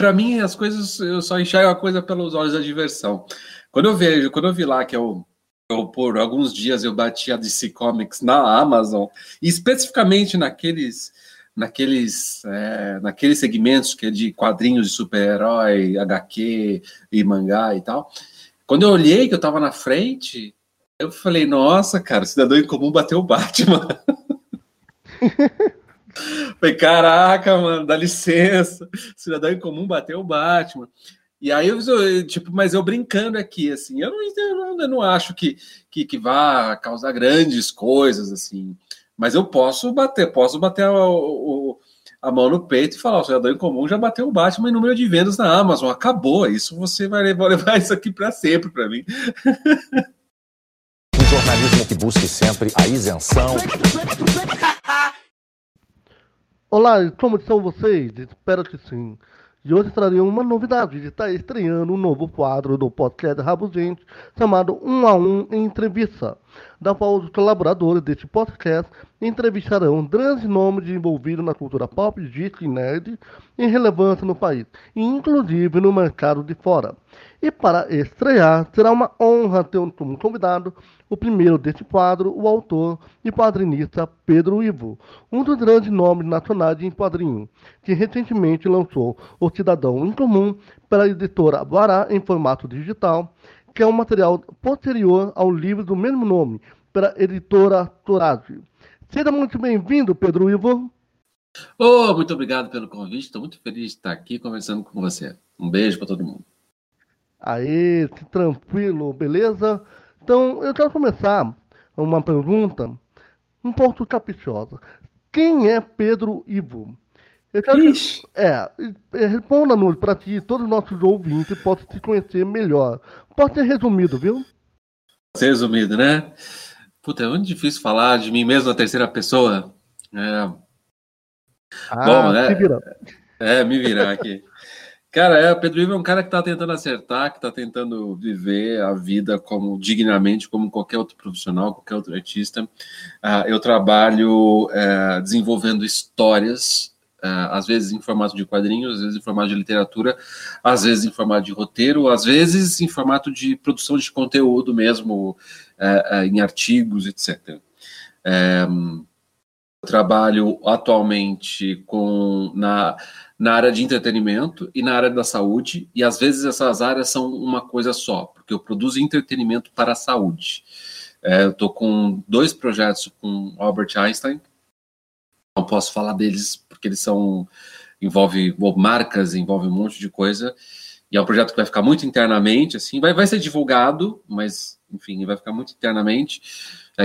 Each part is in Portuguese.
para mim as coisas eu só enxergo a coisa pelos olhos da diversão. Quando eu vejo, quando eu vi lá que eu, eu por alguns dias eu bati a DC Comics na Amazon, e especificamente naqueles naqueles é, naqueles segmentos que é de quadrinhos de super-herói, HQ e mangá e tal. Quando eu olhei que eu estava na frente, eu falei, nossa, cara, Cidadão em Comum bateu o Batman. Falei, caraca, mano, dá licença. Cidadão comum bateu o Batman. E aí, eu, tipo, mas eu brincando aqui, assim, eu não, eu não, acho que, que, que vá causar grandes coisas, assim. Mas eu posso bater, posso bater a, a mão no peito e falar: o cidadão comum já bateu o Batman em número de vendas na Amazon. Acabou. Isso você vai levar, levar isso aqui para sempre para mim. Um jornalismo que busque sempre a isenção. Olá, como estão vocês? Espero que sim. E hoje trarei uma novidade de estar estreando um novo quadro do podcast Rabugente chamado Um a Um Entrevista, da qual os colaboradores deste podcast entrevistarão grandes nomes envolvidos na cultura pop, geek e nerd em relevância no país, inclusive no mercado de fora. E para estrear, será uma honra ter como convidado o primeiro deste quadro, o autor e quadrinista Pedro Ivo, um dos grandes nomes nacionais em quadrinho, que recentemente lançou O Cidadão em Comum pela editora Guará em formato digital, que é um material posterior ao livro do mesmo nome, pela editora Torage. Seja muito bem-vindo, Pedro Ivo. Oh, muito obrigado pelo convite. Estou muito feliz de estar aqui conversando com você. Um beijo para todo mundo. Aê, tranquilo, beleza? Então, eu quero começar uma pergunta um pouco caprichosa. Quem é Pedro Ivo? Eu quero que, é, é responda-nos para ti, todos os nossos ouvintes possam te conhecer melhor. Pode ser resumido, viu? Pode ser resumido, né? Puta, é muito difícil falar de mim mesmo na terceira pessoa. É... Ah, Bom, né? É, me virar aqui. Cara, é, o Pedro Ivo é um cara que está tentando acertar, que está tentando viver a vida como dignamente, como qualquer outro profissional, qualquer outro artista. Uh, eu trabalho uh, desenvolvendo histórias, uh, às vezes em formato de quadrinhos, às vezes em formato de literatura, às vezes em formato de roteiro, às vezes em formato de produção de conteúdo mesmo, em artigos, etc. eu trabalho atualmente com na na área de entretenimento e na área da saúde, e às vezes essas áreas são uma coisa só, porque eu produzo entretenimento para a saúde. É, eu estou com dois projetos com Albert Einstein, não posso falar deles porque eles são envolve marcas, envolve um monte de coisa, e é um projeto que vai ficar muito internamente, assim, vai, vai ser divulgado, mas enfim, vai ficar muito internamente.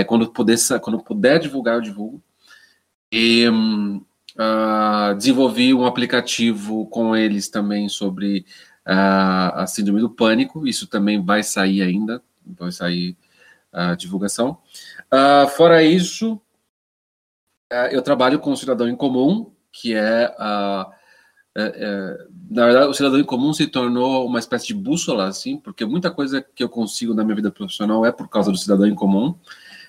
Quando puder, quando puder divulgar, eu divulgo. E hum, Uh, desenvolvi um aplicativo com eles também sobre uh, a síndrome do pânico. Isso também vai sair ainda, vai sair a divulgação. Uh, fora isso, eu trabalho com o cidadão em comum, que é, é, é, na verdade, o cidadão em comum se tornou uma espécie de bússola, assim, porque muita coisa que eu consigo na minha vida profissional é por causa do cidadão em comum,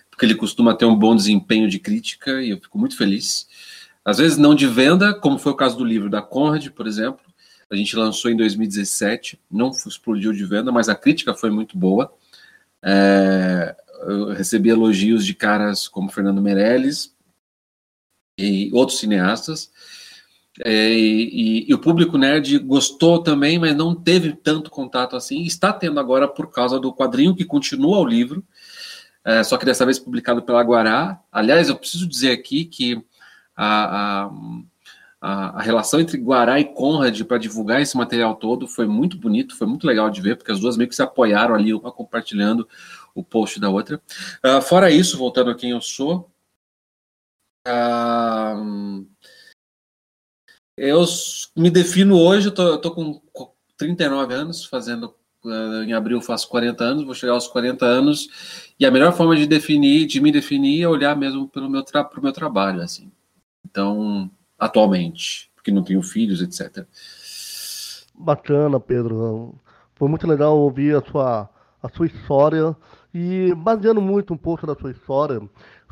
porque ele costuma ter um bom desempenho de crítica e eu fico muito feliz. Às vezes não de venda, como foi o caso do livro da Conrad, por exemplo. A gente lançou em 2017, não explodiu de venda, mas a crítica foi muito boa. É, eu recebi elogios de caras como Fernando Meirelles e outros cineastas. É, e, e, o público nerd gostou também, mas não teve tanto contato assim. Está tendo agora por causa do quadrinho que continua o livro, é, só que dessa vez publicado pela Guará. Aliás, eu preciso dizer aqui que a, a, a relação entre Guará e Conrad para divulgar esse material todo foi muito bonito, foi muito legal de ver, porque as duas meio que se apoiaram ali, uma compartilhando o post da outra. Uh, fora isso, voltando a quem eu sou, uh, eu me defino hoje, eu tô, eu tô com 39 anos, fazendo uh, em abril faço 40 anos, vou chegar aos 40 anos, e a melhor forma de definir, de me definir é olhar mesmo pelo meu, tra meu trabalho, assim. Então, atualmente, porque não tenho filhos, etc. Bacana, Pedro. Foi muito legal ouvir a sua, a sua história e baseando muito um pouco da sua história,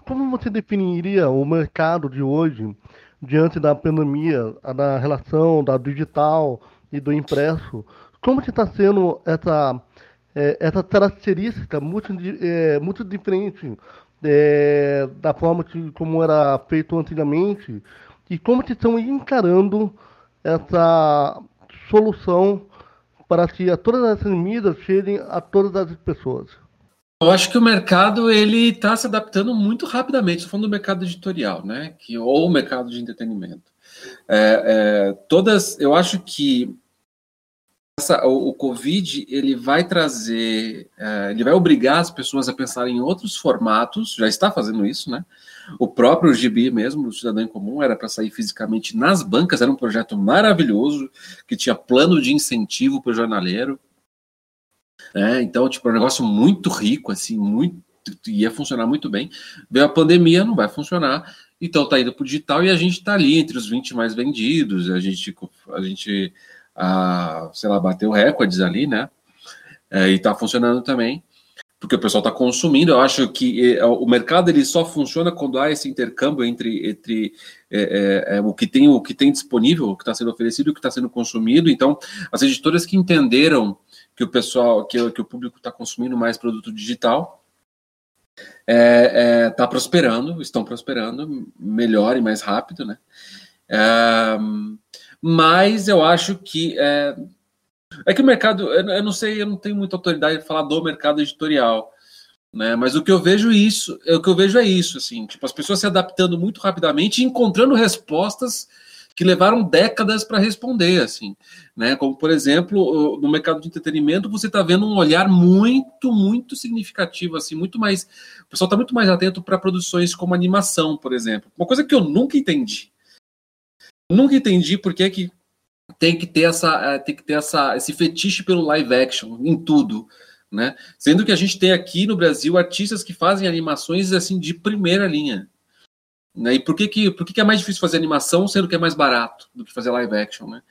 como você definiria o mercado de hoje diante da pandemia, da relação da digital e do impresso, como que está sendo essa, é, essa característica muito, é, muito diferente é, da forma que, como era feito antigamente e como que estão encarando essa solução para que todas essas mídias cheguem a todas as pessoas? Eu acho que o mercado ele está se adaptando muito rapidamente. Estou falando do mercado editorial, né? Que, ou o mercado de entretenimento. É, é, todas, eu acho que essa, o, o, Covid ele vai trazer, é, ele vai obrigar as pessoas a pensarem em outros formatos. Já está fazendo isso, né? O próprio Gibi mesmo, o Cidadão em Comum, era para sair fisicamente nas bancas. Era um projeto maravilhoso que tinha plano de incentivo para o jornaleiro. É, então, tipo, é um negócio muito rico, assim, muito ia funcionar muito bem. Veio a pandemia, não vai funcionar. Então tá indo para o digital e a gente está ali entre os 20 mais vendidos. A gente, a gente a, sei lá, bateu recordes ali, né? É, e está funcionando também, porque o pessoal está consumindo. Eu acho que é, o mercado ele só funciona quando há esse intercâmbio entre, entre é, é, é o que tem o que tem disponível, o que está sendo oferecido, o que está sendo consumido. Então, as editoras que entenderam que o pessoal, que, que o público está consumindo mais produto digital, está é, é, prosperando, estão prosperando melhor e mais rápido, né? É, mas eu acho que é, é que o mercado, eu não sei, eu não tenho muita autoridade de falar do mercado editorial, né? Mas o que eu vejo isso, o que eu vejo é isso, assim, tipo as pessoas se adaptando muito rapidamente e encontrando respostas que levaram décadas para responder, assim, né? Como por exemplo, no mercado de entretenimento, você está vendo um olhar muito, muito significativo, assim, muito mais, o pessoal está muito mais atento para produções como animação, por exemplo. Uma coisa que eu nunca entendi, nunca entendi por que que tem que ter essa, é, tem que ter essa, esse fetiche pelo live action em tudo. Né? Sendo que a gente tem aqui no Brasil artistas que fazem animações assim de primeira linha. Né? E por que, que, por que, que é mais difícil fazer animação, sendo que é mais barato do que fazer live action? Né?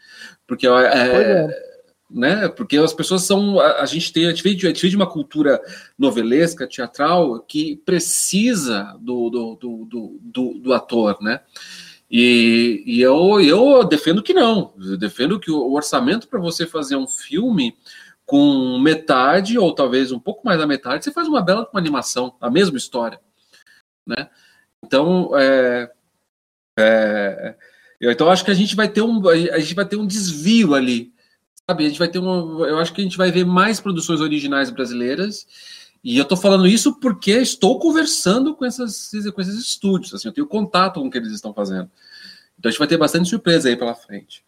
Porque, é, é. Né? Porque as pessoas são. A, a gente tem. A gente, veio de, uma cultura novelesca, teatral, que precisa do, do, do, do, do, do ator. Né? E, e, eu, eu defendo que não. Eu defendo que o orçamento para você fazer um filme com metade, ou talvez um pouco mais da metade, você faz uma bela uma animação, a mesma história. Né? Então, é, é, então acho que a gente vai ter um, a gente vai ter um desvio ali, sabe? A gente vai ter um, eu acho que a gente vai ver mais produções originais brasileiras. E eu estou falando isso porque estou conversando com, essas, com esses estúdios, assim, eu tenho contato com o que eles estão fazendo. Então a gente vai ter bastante surpresa aí pela frente.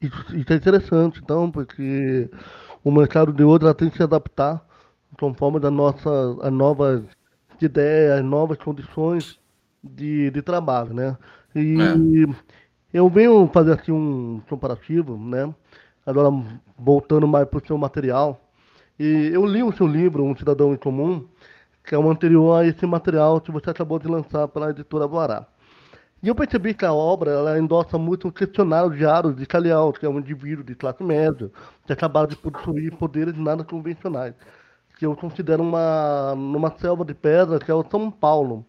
Isso, é interessante, então, porque o mercado de outra tem que se adaptar conforme da nossa a novas ideias, novas condições de, de trabalho, né? E é. eu venho fazer aqui um comparativo, né? Agora, voltando mais para o seu material, e eu li o seu livro, Um Cidadão em Comum, que é o anterior a esse material que você acabou de lançar pela editora Boará. E eu percebi que a obra ela endossa muito o questionário diário de Calial, que é um indivíduo de classe média, que acabaram de possuir poderes nada convencionais, que eu considero uma, uma selva de pedra, que é o São Paulo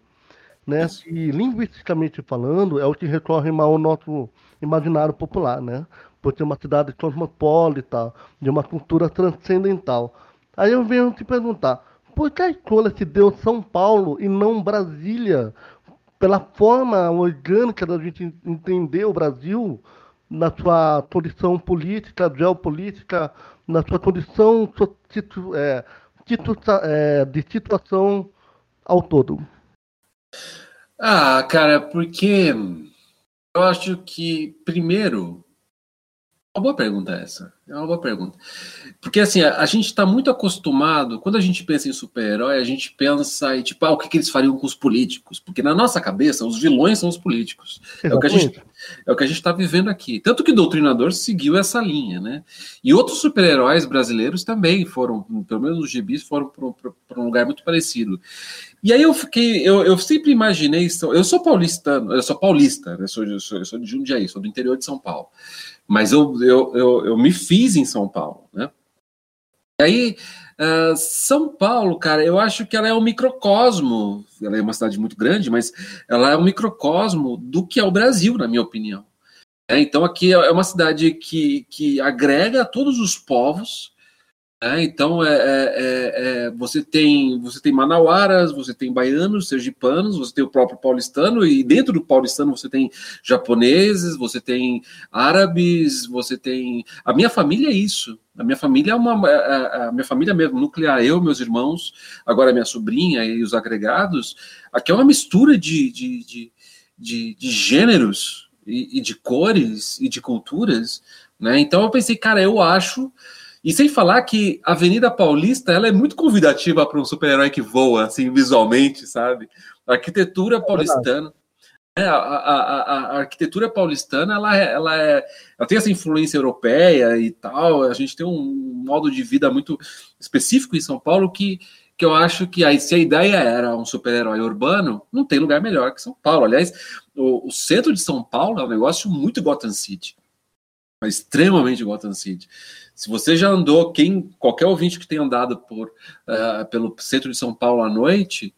né? E linguisticamente falando, é o que recorre mais ao nosso imaginário popular, né? Por ser uma cidade cosmopolita, de uma cultura transcendental. Aí eu venho te perguntar, por que a escolha se deu São Paulo e não Brasília? Pela forma orgânica da gente entender o Brasil, na sua condição política, geopolítica, na sua condição é, é, de situação ao todo. Ah, cara, porque eu acho que, primeiro, uma boa pergunta essa. É uma boa pergunta. Porque assim, a, a gente está muito acostumado, quando a gente pensa em super-herói, a gente pensa em tipo, ah, o que, que, eles fariam com os políticos? Porque na nossa cabeça, os vilões são os políticos. É o que a gente é o que a gente está vivendo aqui. Tanto que o Doutrinador seguiu essa linha, né? E outros super-heróis brasileiros também foram, pelo menos os gibis, foram para um lugar muito parecido. E aí eu fiquei, eu, eu sempre imaginei, eu sou paulistano, eu sou paulista, eu sou, eu sou, eu sou de Jundiaí, sou do interior de São Paulo. Mas eu, eu, eu, eu me fiz em São Paulo, né? E aí, uh, São Paulo, cara, eu acho que ela é um microcosmo. Ela é uma cidade muito grande, mas ela é um microcosmo do que é o Brasil, na minha opinião. É, então aqui é uma cidade que, que agrega todos os povos, é, então, é, é, é, você tem você tem manauaras, você tem baianos, sergipanos, você tem o próprio paulistano, e dentro do paulistano você tem japoneses, você tem árabes, você tem. A minha família é isso. A minha família é uma. A minha família mesmo, nuclear, eu, meus irmãos, agora minha sobrinha e os agregados, aqui é uma mistura de, de, de, de, de gêneros e, e de cores e de culturas. Né? Então eu pensei, cara, eu acho e sem falar que a Avenida Paulista ela é muito convidativa para um super-herói que voa, assim, visualmente, sabe? A arquitetura é paulistana. É, a, a, a, a, arquitetura paulistana ela, é, ela, é, ela tem essa influência europeia e tal. A gente tem um modo de vida muito específico em São Paulo que, que eu acho que aí, se a ideia era um super-herói urbano, não tem lugar melhor que São Paulo. Aliás, o, o centro de São Paulo é um negócio muito Gotham City. É extremamente Gotham City. Se você já andou, quem qualquer ouvinte que tenha andado por uh, pelo centro de São Paulo à noite,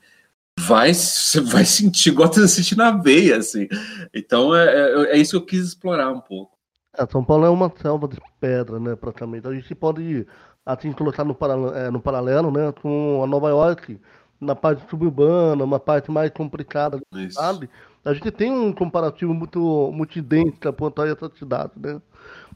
vai você vai sentir Gotham City na veia, assim. Então é, é, é isso que eu quis explorar um pouco. É, São Paulo é uma selva de pedra, né, praticamente. A gente pode assim colocar no paralelo, é, no paralelo, né, com a Nova York, na parte suburbana, uma parte mais complicada, isso. sabe? A gente tem um comparativo muito, muito idêntico quanto a essa cidade, né?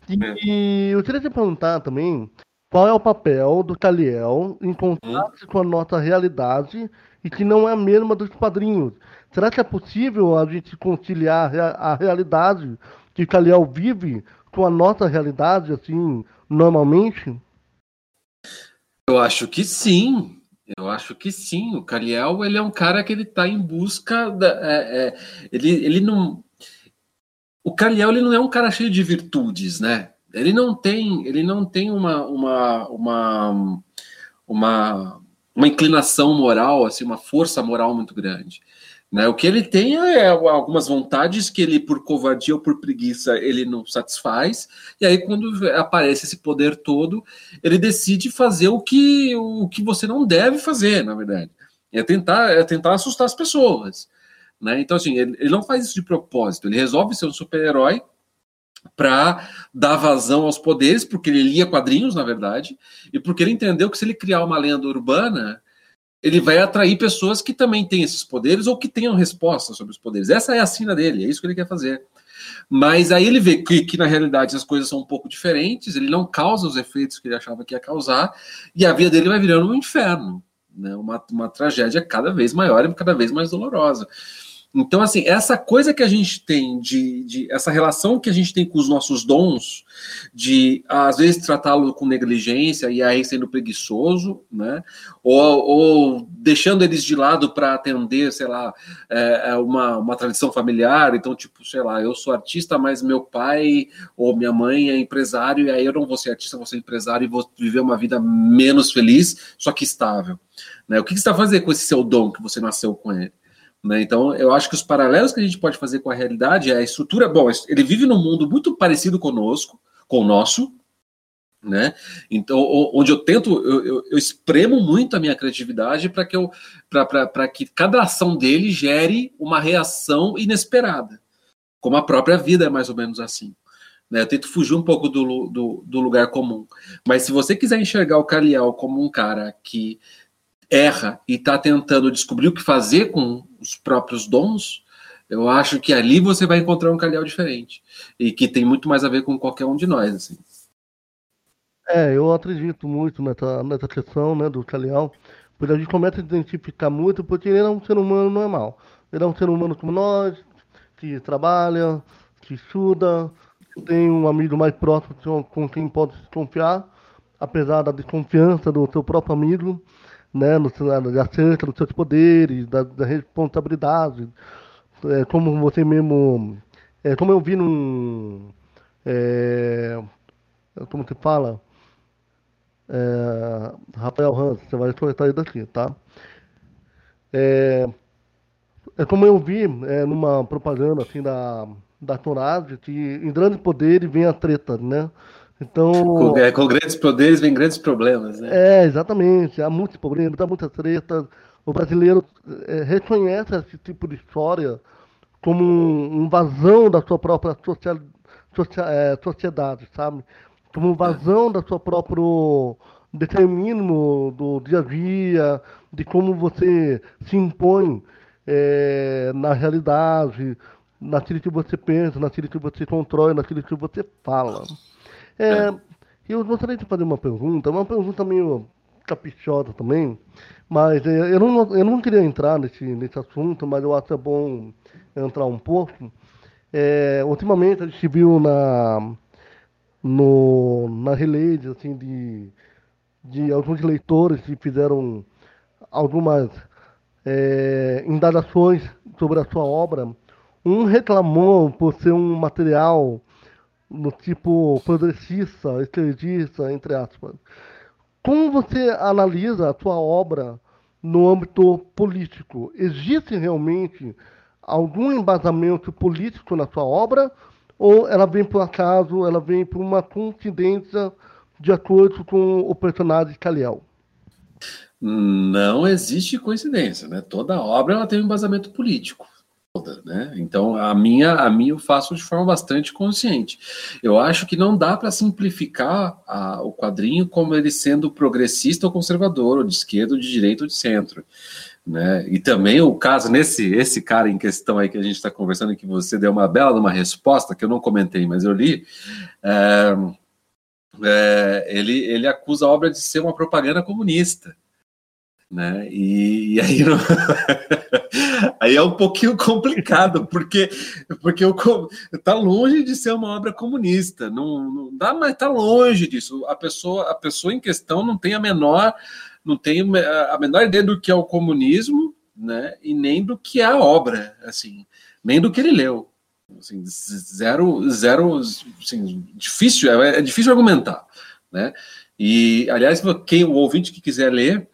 E eu queria te perguntar também qual é o papel do Caliel em contraste hum. com a nossa realidade e que não é a mesma dos quadrinhos. Será que é possível a gente conciliar a realidade que o Caliel vive com a nossa realidade, assim, normalmente? Eu acho que sim. Eu acho que sim. O Caliel ele é um cara que ele está em busca da, é, é, ele, ele não o Caliel ele não é um cara cheio de virtudes, né? Ele não tem, ele não tem uma, uma, uma, uma, uma inclinação moral, assim, uma força moral muito grande. Né? O que ele tem é algumas vontades que ele, por covardia ou por preguiça, ele não satisfaz. E aí, quando aparece esse poder todo, ele decide fazer o que, o que você não deve fazer, na verdade. É tentar, é tentar assustar as pessoas. Né? Então, assim, ele, ele não faz isso de propósito, ele resolve ser um super-herói para dar vazão aos poderes, porque ele lia quadrinhos, na verdade, e porque ele entendeu que se ele criar uma lenda urbana, ele vai atrair pessoas que também têm esses poderes ou que tenham respostas sobre os poderes. Essa é a sina dele, é isso que ele quer fazer. Mas aí ele vê que, que, na realidade as coisas são um pouco diferentes, ele não causa os efeitos que ele achava que ia causar, e a vida dele vai virando um inferno, né? uma, uma tragédia cada vez maior e cada vez mais dolorosa. Então, assim, essa coisa que a gente tem de, de essa relação que a gente tem com os nossos dons, de às vezes tratá-lo com negligência e aí sendo preguiçoso, né? Ou, ou deixando eles de lado para atender, sei lá, é, é, uma, uma tradição familiar. Então, tipo, sei lá, eu sou artista, mas meu pai ou minha mãe é empresário, e aí eu não vou ser artista, vou ser empresário e vou viver uma vida menos feliz, só que estável. Né? O que, que você está fazendo com esse seu dom que você nasceu com ele? Né? Então, eu acho que os paralelos que a gente pode fazer com a realidade é a estrutura. Bom, ele vive num mundo muito parecido conosco, com o nosso, né? Então, onde eu tento, eu, eu, eu espremo muito a minha criatividade para que eu, para que cada ação dele gere uma reação inesperada, como a própria vida é mais ou menos assim. Né? Eu tento fugir um pouco do, do, do lugar comum. Mas se você quiser enxergar o Caliel como um cara que erra e está tentando descobrir o que fazer com os próprios dons, eu acho que ali você vai encontrar um Caliel diferente e que tem muito mais a ver com qualquer um de nós. Assim. É, eu acredito muito nessa, nessa questão né, do Caliel, porque a gente começa a identificar muito, porque ele é um ser humano normal. Ele é um ser humano como nós, que trabalha, que estuda, tem um amigo mais próximo com quem pode se confiar, apesar da desconfiança do seu próprio amigo né, no, acerca dos seus poderes, da, da responsabilidade, é, como você mesmo, é, como eu vi num, é, como se fala, é, Rafael Hans, você vai cortar isso daqui, tá? É, é como eu vi é, numa propaganda assim da da Torage que em grandes poderes vem a treta, né? Então, com, é, com, grandes poderes vem grandes problemas, né? É, exatamente. Há muitos problemas, há muitas tretas. O brasileiro é, reconhece esse tipo de história como uma invasão da sua própria social, é, sociedade, sabe? Como vazão da sua próprio determinismo do dia a dia, de como você se impõe é, na realidade, naquilo que você pensa, naquilo que você controla, naquilo que você fala. É, é. Eu gostaria de fazer uma pergunta, uma pergunta meio caprichosa também, mas é, eu, não, eu não queria entrar nesse, nesse assunto, mas eu acho que é bom entrar um pouco. É, ultimamente a gente viu na, no, na release assim, de, de alguns leitores que fizeram algumas é, indagações sobre a sua obra. Um reclamou por ser um material no tipo progressista, esquerdista, entre aspas. Como você analisa a sua obra no âmbito político? Existe realmente algum embasamento político na sua obra? Ou ela vem por acaso, ela vem por uma coincidência de acordo com o personagem Kaliel? Não existe coincidência, né? Toda obra ela tem um embasamento político né? Então a minha, a minha eu faço de forma bastante consciente. Eu acho que não dá para simplificar a, o quadrinho como ele sendo progressista ou conservador, ou de esquerda, ou de direita ou de centro. Né? E também o caso nesse esse cara em questão aí que a gente está conversando que você deu uma bela uma resposta que eu não comentei, mas eu li. É, é, ele, ele acusa a obra de ser uma propaganda comunista né? E, e aí, não... aí é um pouquinho complicado, porque porque o, tá longe de ser uma obra comunista, não, não dá, mas tá longe disso. A pessoa a pessoa em questão não tem a menor não tem a menor ideia do que é o comunismo, né? E nem do que é a obra, assim, nem do que ele leu. Assim, zero, zero, assim, difícil, é, é difícil argumentar, né? E, aliás, quem o ouvinte que quiser ler,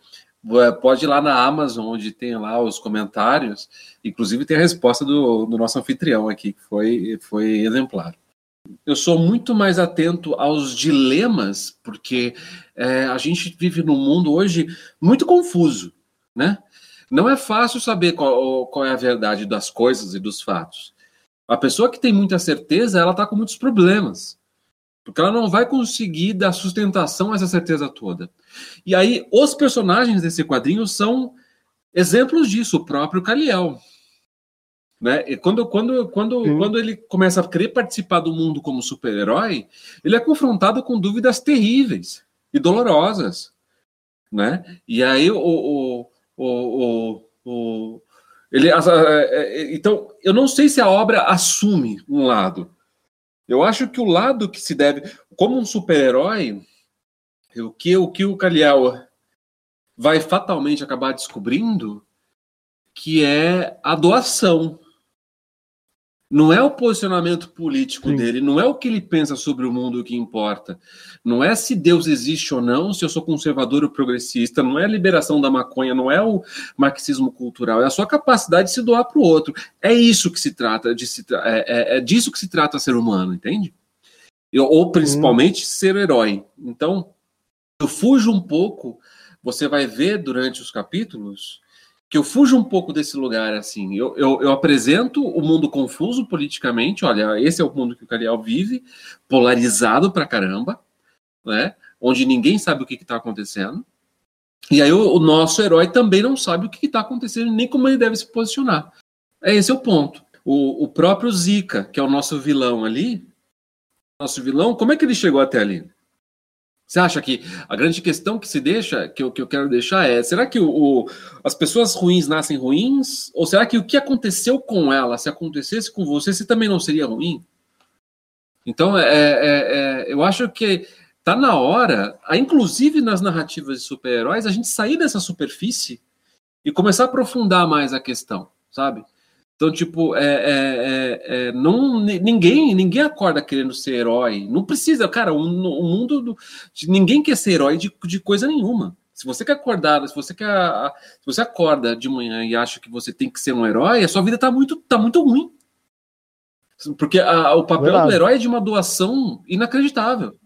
pode ir lá na Amazon, onde tem lá os comentários. Inclusive tem a resposta do, do nosso anfitrião aqui, que foi, foi exemplar. Eu sou muito mais atento aos dilemas, porque é, a gente vive num mundo hoje muito confuso, né? Não é fácil saber qual, qual é a verdade das coisas e dos fatos. A pessoa que tem muita certeza, ela está com muitos problemas. Porque ela não vai conseguir dar sustentação a essa certeza toda. E aí, os personagens desse quadrinho são exemplos disso, o próprio Caliel. Né? E quando, quando, quando, quando ele começa a querer participar do mundo como super-herói, ele é confrontado com dúvidas terríveis e dolorosas. Né? E aí, o, o, o, o, ele, então, eu não sei se a obra assume um lado. Eu acho que o lado que se deve, como um super-herói, o que o que o Kaliel vai fatalmente acabar descobrindo que é a doação. Não é o posicionamento político Sim. dele, não é o que ele pensa sobre o mundo que importa. Não é se Deus existe ou não, se eu sou conservador ou progressista, não é a liberação da maconha, não é o marxismo cultural, é a sua capacidade de se doar para o outro. É isso que se trata, de se tra é, é, é, disso que se trata ser humano, entende? Ou principalmente hum. ser herói. Então, eu fujo um pouco, você vai ver durante os capítulos que eu fujo um pouco desse lugar, assim. Eu, eu, eu, apresento o mundo confuso politicamente, olha, esse é o mundo que o Cariel vive, polarizado pra caramba, né? Onde ninguém sabe o que está acontecendo. E aí o, o, nosso herói também não sabe o que está acontecendo, nem como ele deve se posicionar. É esse é o ponto. O, o próprio Zika, que é o nosso vilão ali, nosso vilão, como é que ele chegou até ali? Você acha que a grande questão que se deixa, que eu, que eu quero deixar é: será que o, o, as pessoas ruins nascem ruins? Ou será que o que aconteceu com ela, se acontecesse com você, você também não seria ruim? Então, é, é, é, eu acho que tá na hora, inclusive nas narrativas de super-heróis, a gente sair dessa superfície e começar a aprofundar mais a questão, sabe? Então, tipo, é, é, é, é, não, ninguém ninguém acorda querendo ser herói. Não precisa, cara, o, o mundo. Do, ninguém quer ser herói de, de coisa nenhuma. Se você quer acordar, se você quer. Se você acorda de manhã e acha que você tem que ser um herói, a sua vida tá muito, tá muito ruim. Porque a, o papel Verdade. do herói é de uma doação inacreditável.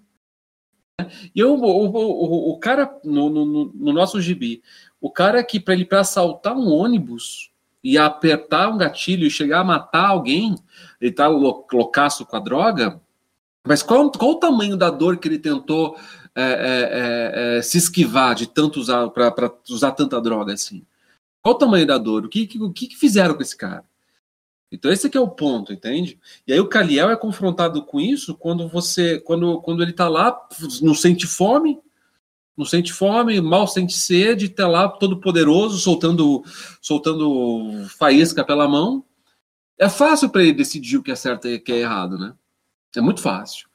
E eu, o, o, o cara, no, no, no nosso gibi, o cara que, para ele para assaltar um ônibus, e apertar um gatilho e chegar a matar alguém, ele tá loucaço com a droga, Mas qual, qual o tamanho da dor que ele tentou é, é, é, é se esquivar de tanto usar para usar tanta droga assim? Qual o tamanho da dor? O que, o que, fizeram com esse cara? Então esse é o ponto, entende? E aí o Caliel é confrontado com isso quando você, quando, quando ele está lá, não sente fome, não sente fome, mal sente sede, está lá todo poderoso, soltando, soltando faísca pela mão. É fácil para ele decidir o que é certo e o que é errado, né? É muito fácil.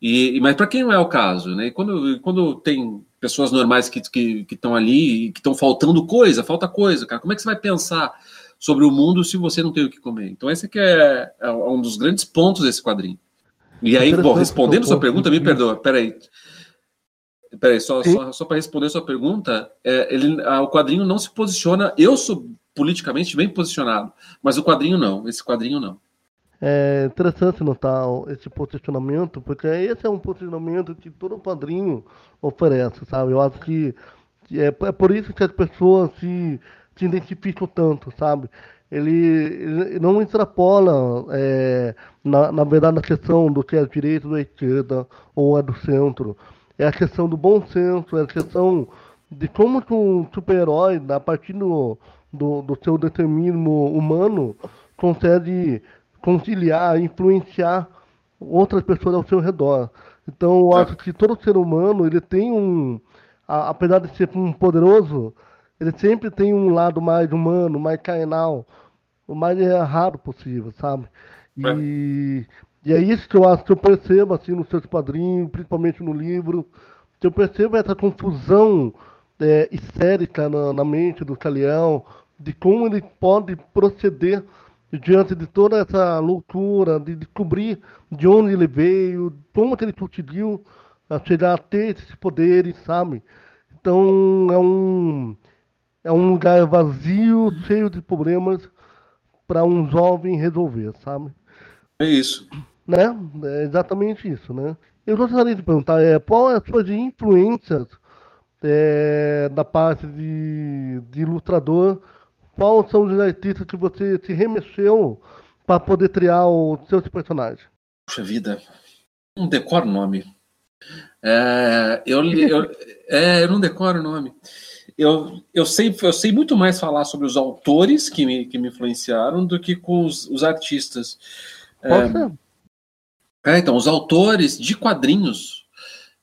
E, mas para quem não é o caso, né? quando, quando tem pessoas normais que estão que, que ali e que estão faltando coisa, falta coisa, cara, como é que você vai pensar sobre o mundo se você não tem o que comer. Então, esse aqui é, é um dos grandes pontos desse quadrinho. E aí, bom, respondendo sua pergunta, me perdoa, peraí. Peraí, só, só, só para responder sua pergunta, é, ele, a, o quadrinho não se posiciona. Eu sou politicamente bem posicionado, mas o quadrinho não. Esse quadrinho não. É interessante notar esse posicionamento, porque esse é um posicionamento que todo quadrinho oferece, sabe? Eu acho que é, é por isso que as pessoas se se identificam tanto, sabe? Ele, ele não extrapola, é, na, na verdade, na questão do que é direita ou esquerda, ou é do centro. É a questão do bom senso, é a questão de como que um super-herói, a partir do, do, do seu determinismo humano, consegue conciliar, influenciar outras pessoas ao seu redor. Então, eu acho que todo ser humano, ele tem um, a, apesar de ser um poderoso, ele sempre tem um lado mais humano, mais carnal, o mais errado possível, sabe? E, é. E é isso que eu acho que eu percebo assim nos seus quadrinhos, principalmente no livro, que eu percebo essa confusão é, histérica na, na mente do Calião, de como ele pode proceder diante de toda essa loucura, de descobrir de onde ele veio, como que ele conseguiu chegar a ter esses poderes, sabe? Então é um é um lugar vazio, cheio de problemas para um jovem resolver, sabe? É isso. Né? É exatamente isso, né? Eu gostaria de perguntar, é, qual é a sua influências é, da parte de, de ilustrador? Quais são os artistas que você se remexeu para poder criar os seus personagens? Puxa vida, não decoro o nome. É, eu, eu, é, eu não decoro o nome eu, eu, sei, eu sei muito mais falar sobre os autores que me, que me influenciaram do que com os, os artistas. É, é, então, os autores de quadrinhos,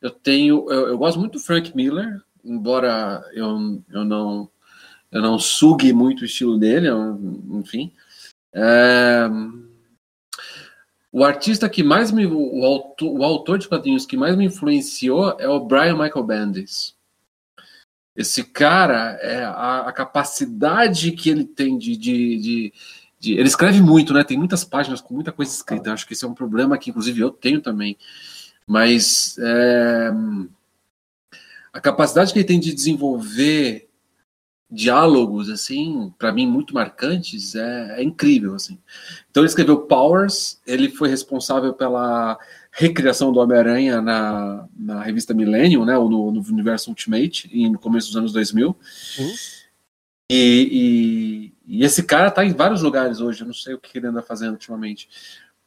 eu tenho. Eu, eu, gosto muito do Frank Miller, embora eu, eu não eu não sugue muito o estilo dele, enfim. É, o artista que mais me. O autor, o autor de quadrinhos que mais me influenciou é o Brian Michael Bendis. Esse cara, é a, a capacidade que ele tem de, de, de, de, Ele escreve muito, né? Tem muitas páginas com muita coisa escrita. Acho que esse é um problema que, inclusive, eu tenho também. Mas é, a capacidade que ele tem de desenvolver diálogos assim para mim muito marcantes é, é, incrível assim então ele escreveu Powers ele foi responsável pela recriação do Homem-Aranha na, na revista Millennium, né, ou no, no universo Ultimate, no começo dos anos 2000. Uhum. E, e, esse cara tá em vários lugares hoje, eu não sei o que ele anda fazendo ultimamente,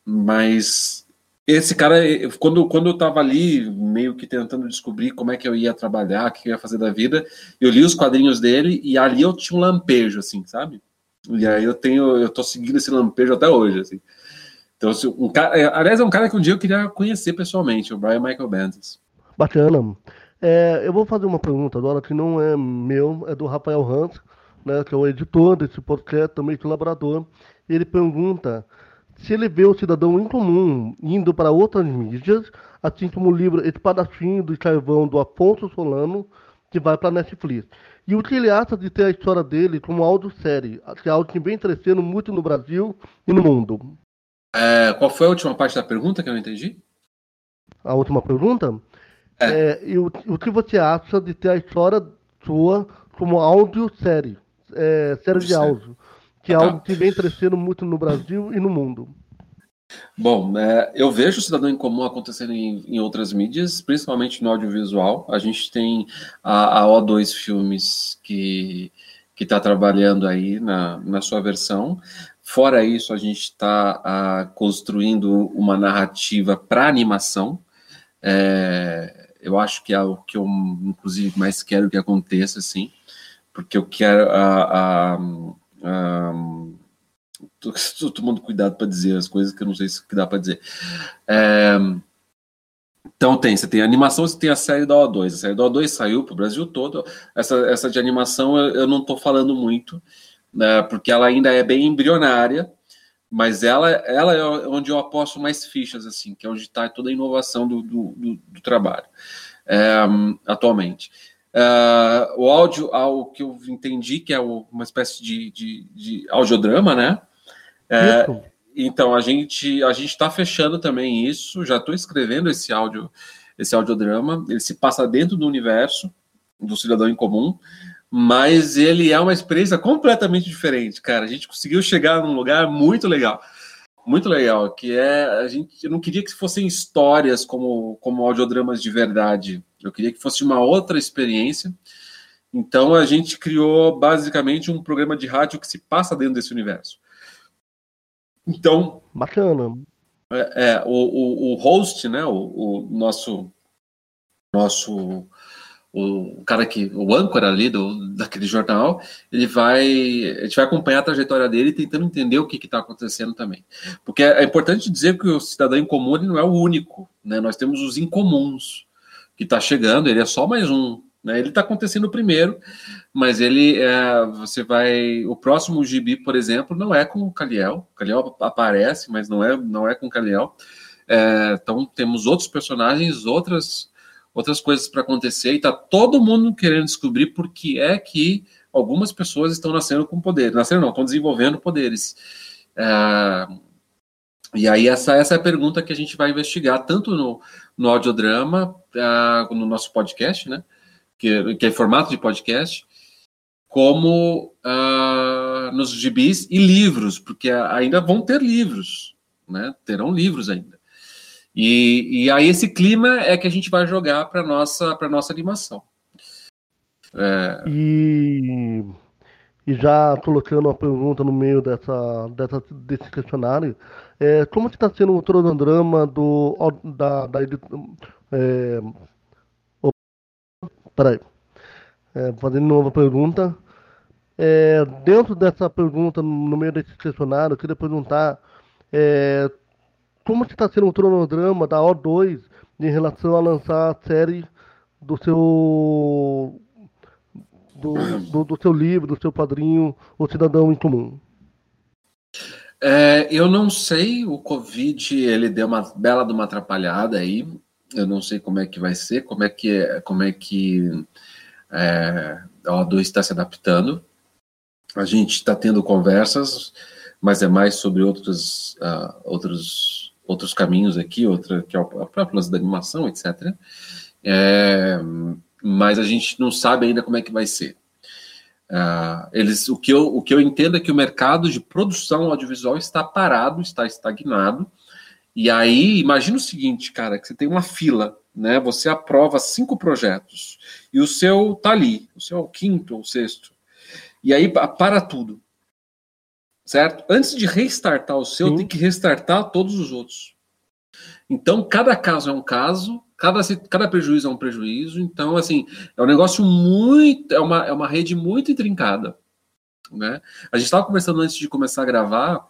mas esse cara, quando, quando eu tava ali, meio que tentando descobrir como é que eu ia trabalhar, o que eu ia fazer da vida, eu li os quadrinhos dele e ali eu tinha um lampejo, assim, sabe? E aí eu tenho, eu tô seguindo esse lampejo até hoje, assim. Então, se um cara, é, aliás, é um cara que um dia eu queria conhecer pessoalmente, o Brian Michael Bendis. Bacana. É, eu vou fazer uma pergunta agora que não é meu, é do Rafael Hans, né, que é o editor desse podcast, também colaborador. Ele pergunta se ele vê o cidadão incomum indo para outras mídias, assim como o livro Espadachim do Carvão do Afonso Solano, que vai para a Netflix. E o que ele acha de ter a história dele como audiosérie, que é algo que vem crescendo muito no Brasil e no mundo. É, qual foi a última parte da pergunta que eu não entendi? A última pergunta? É. é e o, o que você acha de ter a história sua como áudio-série? É, série de áudio. Que é ah, tá. algo que vem crescendo muito no Brasil e no mundo. Bom, é, eu vejo o cidadão em comum acontecendo em, em, outras mídias, principalmente no audiovisual. A gente tem a, a O2 Filmes que que está trabalhando aí na, na sua versão. Fora isso, a gente está ah, construindo uma narrativa para animação. É, eu acho que é o que eu, inclusive, mais quero que aconteça, assim, porque eu quero a, a, a Estou tomando cuidado para dizer as coisas que eu não sei se dá para dizer. É, então tem, você tem a animação, você tem a série da O2. A série da O2 saiu para o Brasil todo. Essa, essa de animação eu, eu não estou falando muito, né, porque ela ainda é bem embrionária, mas ela, ela é onde eu aposto mais fichas, assim, que é onde está toda a inovação do, do, do, do trabalho é, atualmente. Uh, o áudio, ao que eu entendi que é uma espécie de, de, de audiodrama, né? É, então a gente a gente está fechando também isso. Já estou escrevendo esse áudio, esse audiodrama. Ele se passa dentro do universo do cidadão em comum, mas ele é uma experiência completamente diferente, cara. A gente conseguiu chegar num lugar muito legal, muito legal, que é a gente. Eu não queria que fossem histórias como como audiodramas de verdade. Eu queria que fosse uma outra experiência. Então a gente criou basicamente um programa de rádio que se passa dentro desse universo. Então. Bacana. É, é o, o, o, host, né? O, o, nosso. Nosso. O cara que. O âncora ali do, daquele jornal, ele vai. A gente vai acompanhar a trajetória dele tentando entender o que está acontecendo também. Porque é, é importante dizer que o cidadão em comum ele não é o único. Né? Nós temos os incomuns que está chegando, ele é só mais um. Né? Ele está acontecendo primeiro, mas ele é, você vai. O próximo gibi, por exemplo, não é com o Kaliel. O aparece, mas não é, não é com o Kaliel. É, então temos outros personagens, outras outras coisas para acontecer e está todo mundo querendo descobrir por que é que algumas pessoas estão nascendo com poder. Nascendo não, estão desenvolvendo poderes. É, e aí essa, essa é a pergunta que a gente vai investigar tanto no, no audiodrama, uh, no nosso podcast, né? que, que é formato de podcast, como uh, nos gibis e livros, porque ainda vão ter livros, né? Terão livros ainda. E, e aí esse clima é que a gente vai jogar para nossa para nossa animação. É... E, e já colocando uma pergunta no meio dessa, dessa desse questionário, é, como está sendo o cronodrama do da, da é, Peraí. É, fazendo nova pergunta. É, dentro dessa pergunta, no meio desse questionário, eu queria perguntar é, como está sendo o cronodrama da O2 em relação a lançar a série do seu do, do, do seu livro, do seu padrinho, O Cidadão em Comum. É, eu não sei, o Covid ele deu uma bela de uma atrapalhada aí. Eu não sei como é que vai ser, como é que, como é que é, a O2 está se adaptando. A gente está tendo conversas, mas é mais sobre outros, uh, outros, outros caminhos aqui, outra, que é a própria lance da animação, etc. É, mas a gente não sabe ainda como é que vai ser. Uh, eles, o, que eu, o que eu entendo é que o mercado de produção audiovisual está parado, está estagnado, e aí, imagina o seguinte, cara, que você tem uma fila, né? Você aprova cinco projetos e o seu tá ali, o seu é o quinto ou sexto. E aí para tudo. Certo? Antes de restartar o seu, Sim. tem que restartar todos os outros. Então, cada caso é um caso, cada, cada prejuízo é um prejuízo. Então, assim, é um negócio muito. É uma, é uma rede muito intrincada. Né? A gente estava conversando antes de começar a gravar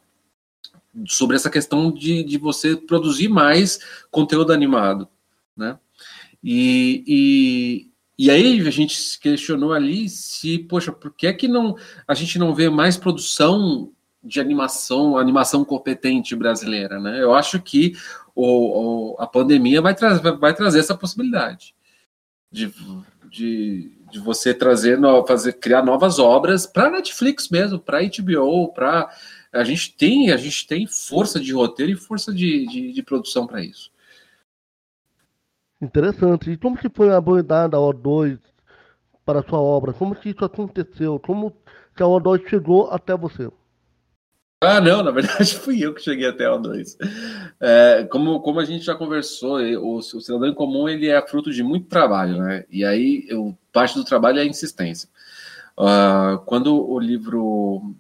sobre essa questão de, de você produzir mais conteúdo animado, né? E, e, e aí a gente se questionou ali se, poxa, por que é que não a gente não vê mais produção de animação, animação competente brasileira, né? Eu acho que o, o a pandemia vai, tra vai trazer essa possibilidade de, de, de você trazer, no, fazer, criar novas obras para Netflix mesmo, para HBO, para a gente tem a gente tem força de roteiro e força de, de, de produção para isso. Interessante. E como que foi a abordada da O2 para a sua obra? Como que isso aconteceu? Como que a O2 chegou até você? Ah, não, na verdade fui eu que cheguei até a O2. É, como, como a gente já conversou, o, o cidadão em comum ele é fruto de muito trabalho, né? E aí eu, parte do trabalho é a insistência. Uh, quando o livro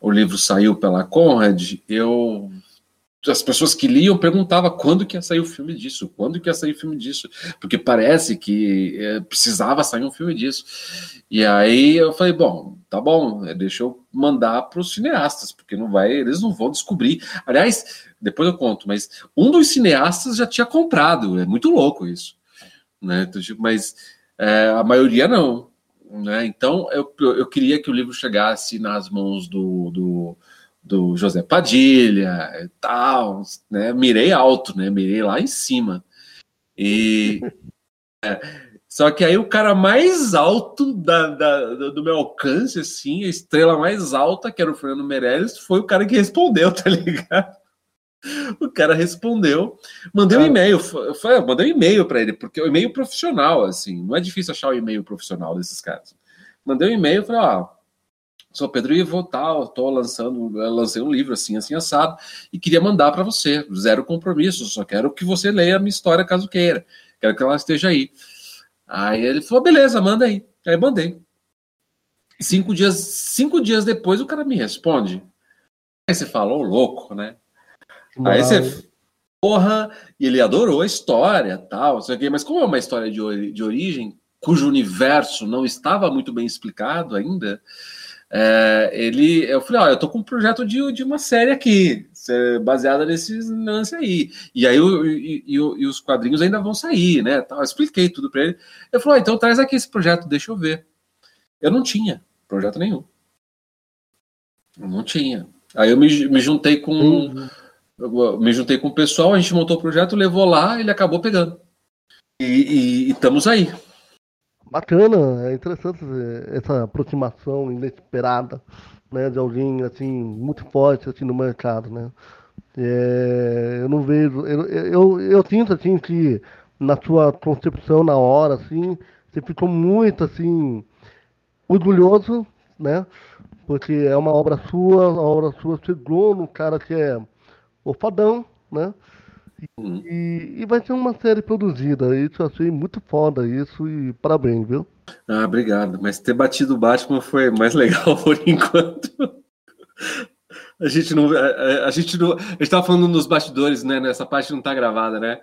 o livro saiu pela Conrad, eu as pessoas que liam perguntavam quando que ia sair o filme disso, quando que ia sair o filme disso, porque parece que é, precisava sair um filme disso. E aí eu falei, bom, tá bom, é, deixa eu mandar para os cineastas, porque não vai, eles não vão descobrir. Aliás, depois eu conto, mas um dos cineastas já tinha comprado, é muito louco isso, né? Então, tipo, mas é, a maioria não, né? Então eu, eu queria que o livro chegasse nas mãos do, do do José Padilha e tal, né? Mirei alto, né? Mirei lá em cima. E é, só que aí o cara mais alto da, da, do meu alcance, assim, a estrela mais alta, que era o Fernando Meirelles, foi o cara que respondeu, tá ligado? O cara respondeu, mandei um e-mail, eu mandei um e-mail para ele, porque o é um e-mail profissional, assim, não é difícil achar o um e-mail profissional desses caras. Mandei um e-mail, falei, ó, ah, sou Pedro Ivo, tal, estou lançando, lancei um livro assim, assim, assado, e queria mandar para você, zero compromisso, só quero que você leia a minha história caso queira, quero que ela esteja aí. Aí ele falou, beleza, manda aí. Aí mandei. Cinco dias, cinco dias depois o cara me responde. Aí você falou, louco, né? Aí você, porra, e ele adorou a história, tal, sei o mas como é uma história de, de origem, cujo universo não estava muito bem explicado ainda, é, ele, eu falei, ó, eu tô com um projeto de, de uma série aqui, baseada nesses lance aí. E aí o, e, e, e, os quadrinhos ainda vão sair, né? Eu expliquei tudo para ele. Ele falou, ah, então traz aqui esse projeto, deixa eu ver. Eu não tinha projeto nenhum. Eu não tinha. Aí eu me, me juntei com. Uhum. Me juntei com o pessoal, a gente montou o projeto, levou lá, ele acabou pegando. E, e, e estamos aí. Bacana, é interessante essa aproximação inesperada, né, de alguém assim muito forte assim no mercado, né? É, eu não vejo, eu, eu, eu sinto assim que na sua concepção na hora assim, você ficou muito assim orgulhoso, né? Porque é uma obra sua, a obra sua chegou no cara que é o fadão, né? Uhum. E, e, vai ser uma série produzida. Isso eu achei muito foda isso e parabéns, viu? Ah, obrigado. Mas ter batido o Batman foi mais legal por enquanto. A gente não. A, a gente não. A gente tava falando nos bastidores, né? Nessa parte não tá gravada, né?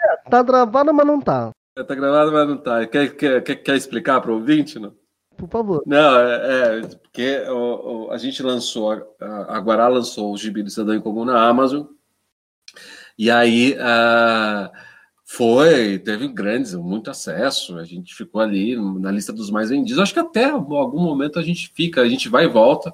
É, tá gravada, mas não tá. É, tá gravada, mas não tá. Quer, quer, quer, quer explicar para o ouvinte, não? Por favor. Não, é, é porque o, o, a gente lançou, a, a Guará lançou o Gibi do Cidadão em Comum na Amazon. E aí uh, foi, teve grandes, muito acesso, a gente ficou ali na lista dos mais vendidos. Acho que até algum momento a gente fica, a gente vai e volta.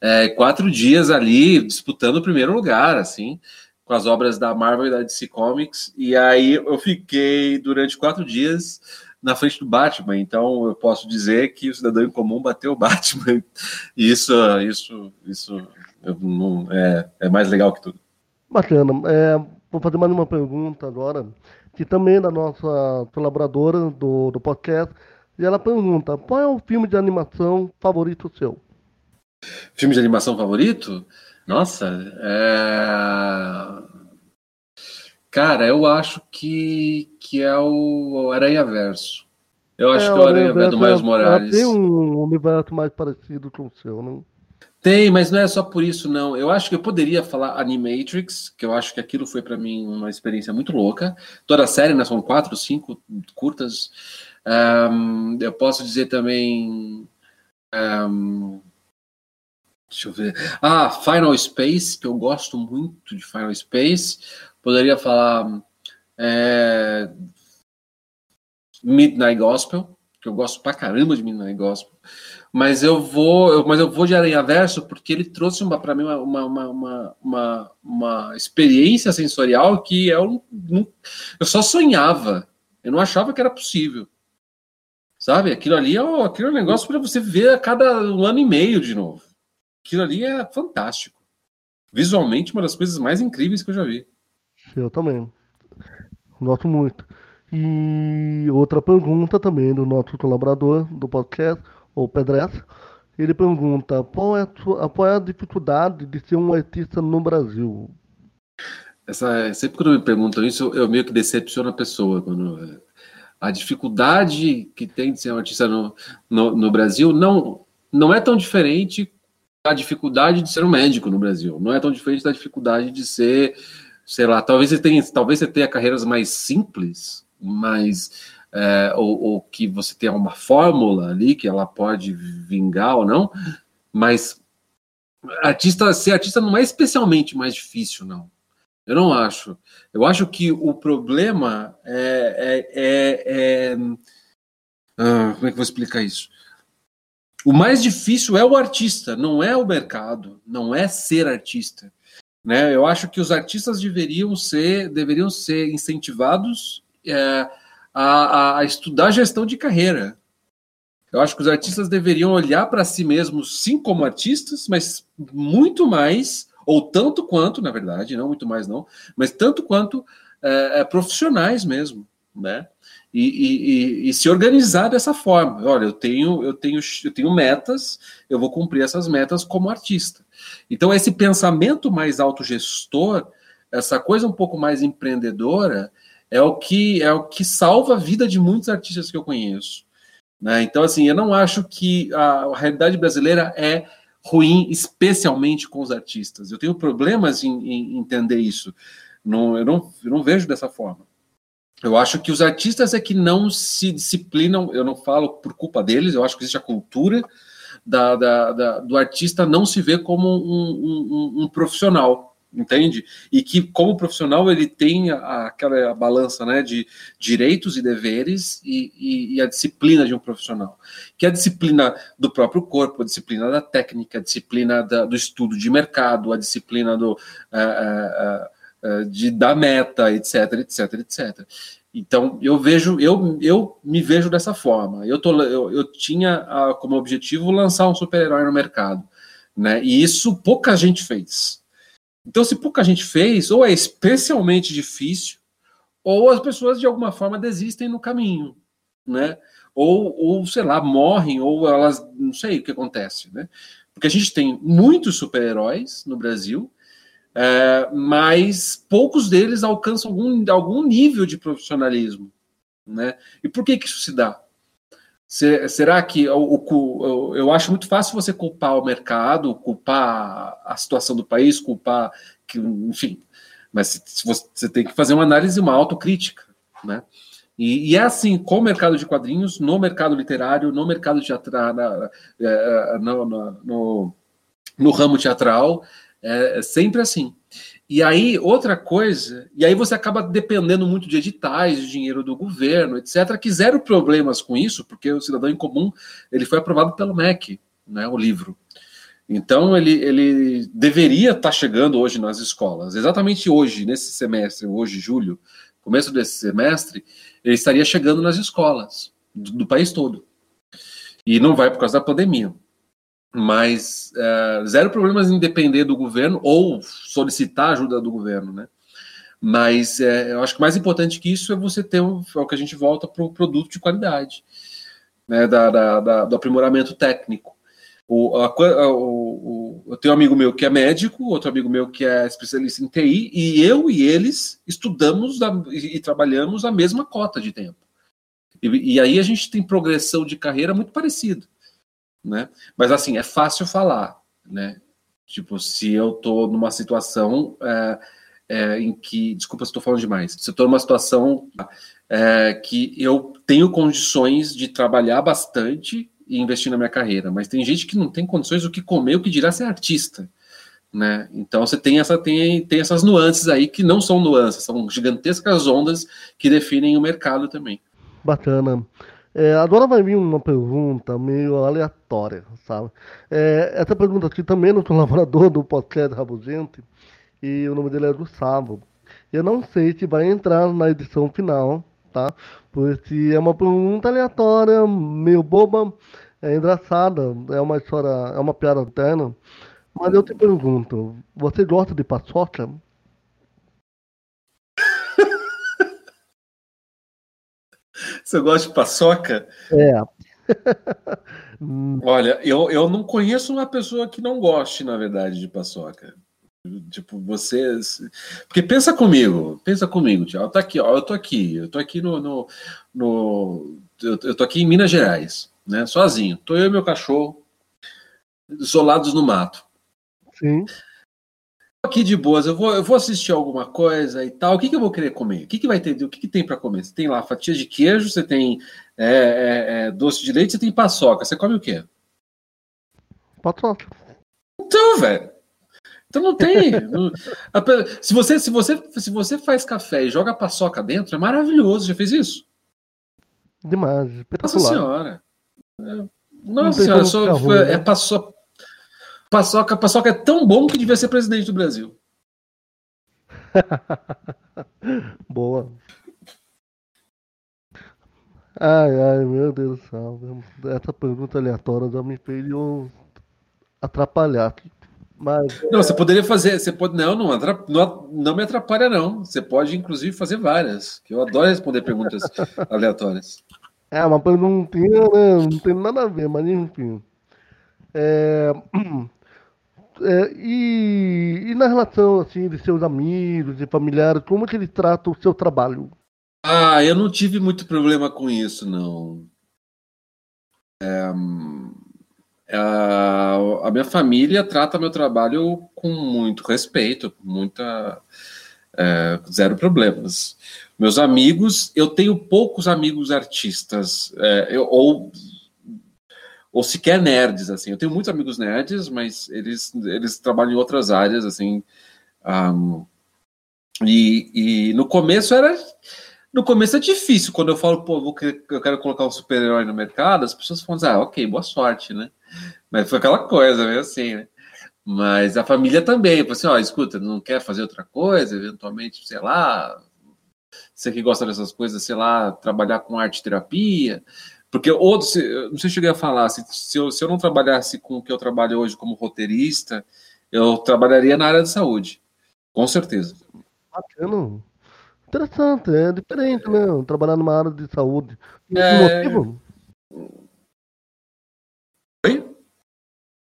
É, quatro dias ali disputando o primeiro lugar, assim, com as obras da Marvel e da DC Comics. E aí eu fiquei durante quatro dias na frente do Batman. Então eu posso dizer que o cidadão em comum bateu o Batman. Isso, isso, isso não, é, é mais legal que tudo. Bacana. É, vou fazer mais uma pergunta agora, que também é da nossa colaboradora do, do podcast. E ela pergunta: qual é o filme de animação favorito seu? Filme de animação favorito? Nossa, é... Cara, eu acho que, que é o Aranha Verso. Eu acho é, que é o Aranha Verso do Miles Morales. Tem um universo mais parecido com o seu, não? Tem, mas não é só por isso, não. Eu acho que eu poderia falar Animatrix, que eu acho que aquilo foi para mim uma experiência muito louca. Toda a série, né? São quatro, cinco curtas. Um, eu posso dizer também. Um, deixa eu ver. Ah, Final Space, que eu gosto muito de Final Space. Poderia falar. É, Midnight Gospel, que eu gosto pra caramba de Midnight Gospel mas eu vou, mas eu vou de Aranha Verso porque ele trouxe para mim uma, uma, uma, uma, uma, experiência sensorial que eu, eu só sonhava, eu não achava que era possível. Sabe? Aquilo ali é, é um negócio para você ver a cada um ano e meio de novo. Aquilo ali é fantástico. Visualmente, uma das coisas mais incríveis que eu já vi. Eu também. Gosto muito. E outra pergunta também do nosso colaborador do podcast, ou Pedressa, ele pergunta qual é, a, qual é a dificuldade de ser um artista no Brasil? Essa, sempre quando me perguntam isso, eu, eu meio que decepciono a pessoa. Quando, a dificuldade que tem de ser um artista no, no, no Brasil não, não é tão diferente a dificuldade de ser um médico no Brasil. Não é tão diferente da dificuldade de ser, sei lá, talvez você tenha, talvez você tenha carreiras mais simples, mas é, ou, ou, que você tenha uma fórmula ali que ela pode vingar ou não, mas artista, ser artista não é especialmente mais difícil, não. Eu não acho. Eu acho que o problema é. é, é, é ah, como é que eu vou explicar isso? O mais difícil é o artista, não é o mercado, não é ser artista. Né? Eu acho que os artistas deveriam ser, deveriam ser incentivados é, a, a, estudar gestão de carreira. Eu acho que os artistas deveriam olhar para si mesmos, sim, como artistas, mas muito mais, ou tanto quanto, na verdade, não muito mais não, mas tanto quanto é, é, profissionais mesmo, né? E, e, e, se organizar dessa forma. Olha, eu tenho, eu tenho, eu tenho metas, eu vou cumprir essas metas como artista. Então, esse pensamento mais autogestor, essa coisa um pouco mais empreendedora, é o que é o que salva a vida de muitos artistas que eu conheço. Né? Então, assim, eu não acho que a, a, realidade brasileira é ruim, especialmente com os artistas. Eu tenho problemas em, em entender isso. Não, eu, não, eu não vejo dessa forma. Eu acho que os artistas é que não se disciplinam, eu não falo por culpa deles, eu acho que existe a cultura da, da, da do artista não se ver como um, um, um profissional entende? E que, como profissional, ele tem a, aquela balança né, de direitos e deveres e, e, e, a disciplina de um profissional. Que é a disciplina do próprio corpo, a disciplina da técnica, a disciplina da, do estudo de mercado, a disciplina do, uh, uh, uh, de, da meta, etc, etc, etc. Então, eu vejo, eu, eu me vejo dessa forma. Eu, tô, eu, eu tinha como objetivo lançar um super-herói no mercado. Né? E isso pouca gente fez então, se pouca gente fez, ou é especialmente difícil, ou as pessoas de alguma forma desistem no caminho, né? Ou, ou sei lá, morrem, ou elas não sei o que acontece, né? Porque a gente tem muitos super-heróis no Brasil, é, mas poucos deles alcançam algum, algum nível de profissionalismo, né? E por que, que isso se dá? Será que o, eu acho muito fácil você culpar o mercado, culpar a situação do país, culpar que, enfim, mas você tem que fazer uma análise, uma autocrítica, né? E, e, é assim com o mercado de quadrinhos, no mercado literário, no mercado teatral, na, é, no, no, no, no, ramo teatral, é, é sempre assim. E aí, outra coisa, e aí você acaba dependendo muito de editais, de dinheiro do governo, etc., que zero problemas com isso, porque o cidadão em comum ele foi aprovado pelo MEC, né, o livro. Então, ele, ele deveria estar chegando hoje nas escolas. Exatamente hoje, nesse semestre, hoje, julho, começo desse semestre, ele estaria chegando nas escolas do, do país todo. E não vai por causa da pandemia mas é, zero problemas em depender do governo ou solicitar ajuda do governo, né? Mas é, eu acho que mais importante que isso é você ter um, é o que a gente volta para o produto de qualidade, né? Da, da, da, do aprimoramento técnico. O, a, o, o, eu tenho um amigo meu que é médico, outro amigo meu que é especialista em TI, e eu e eles estudamos e, e trabalhamos a mesma cota de tempo. E, e aí a gente tem progressão de carreira muito parecida né? Mas assim, é fácil falar, né? Tipo, se eu tô numa situação é, é, em que, desculpa se estou falando demais, se eu tô numa situação é, que eu tenho condições de trabalhar bastante e investir na minha carreira, mas tem gente que não tem condições do que comer, o que dirá ser artista, né? Então você tem essa tem, tem essas nuances aí que não são nuances, são gigantescas ondas que definem o mercado também. Bacana. É, agora vai vir uma pergunta meio aleatória, sabe? É, essa pergunta aqui também é colaborador do podcast Rabugente e o nome dele é Gustavo. Eu não sei se vai entrar na edição final, tá? Porque é uma pergunta aleatória, meio boba, é engraçada, é uma história, é uma piada interna. Mas eu te pergunto, você gosta de paçoca? Você gosta de paçoca? É. Olha, eu, eu não conheço uma pessoa que não goste, na verdade, de paçoca. Tipo, vocês. Porque pensa comigo, pensa comigo, Tiago. Tá aqui, ó, eu tô aqui, eu tô aqui no. no, no eu, eu tô aqui em Minas Gerais, né? Sozinho. Tô eu e meu cachorro. isolados no mato. Sim. Aqui de boas, eu vou, eu vou assistir alguma coisa e tal. O que, que eu vou querer comer? O que, que vai ter? O que, que tem para comer? Você tem lá fatia de queijo, você tem é, é, é, doce de leite, você tem paçoca. Você come o quê? Paçoca. Então, velho. Então não tem. se, você, se, você, se você faz café e joga paçoca dentro, é maravilhoso. Já fez isso? Demais. Nossa senhora. É, nossa senhora, só, é, é paçoca. Paçoca, paçoca é tão bom que devia ser presidente do Brasil. Boa. Ai, ai, meu Deus do céu. Essa pergunta aleatória já me fez eu atrapalhar. Mas, não, é... você poderia fazer. Você pode, não, não, não, não me atrapalha, não. Você pode, inclusive, fazer várias. Que eu adoro responder perguntas aleatórias. É, uma perguntinha, né? Não tem nada a ver, mas enfim. É... É, e, e, na relação assim de seus amigos e familiares, como que ele trata o seu trabalho? Ah, eu não tive muito problema com isso, não. É, é a minha família trata meu trabalho com muito respeito, muita é, zero problemas. Meus amigos, eu tenho poucos amigos artistas, é, eu, ou ou sequer nerds, assim. Eu tenho muitos amigos nerds, mas eles, eles trabalham em outras áreas, assim. Um, e, e no começo era. No começo é difícil, quando eu falo, pô, eu quero colocar um super-herói no mercado, as pessoas falam, ah, ok, boa sorte, né? Mas foi aquela coisa, meio assim, né? Mas a família também, assim, ó, escuta, não quer fazer outra coisa, eventualmente, sei lá, você que gosta dessas coisas, sei lá, trabalhar com arte terapia, porque outro, se, não sei se cheguei a falar, se, se, eu, se eu não trabalhasse com o que eu trabalho hoje como roteirista, eu trabalharia na área de saúde. Com certeza. Bacana. Interessante, é diferente, né? Trabalhar numa área de saúde. É... motivo? Oi?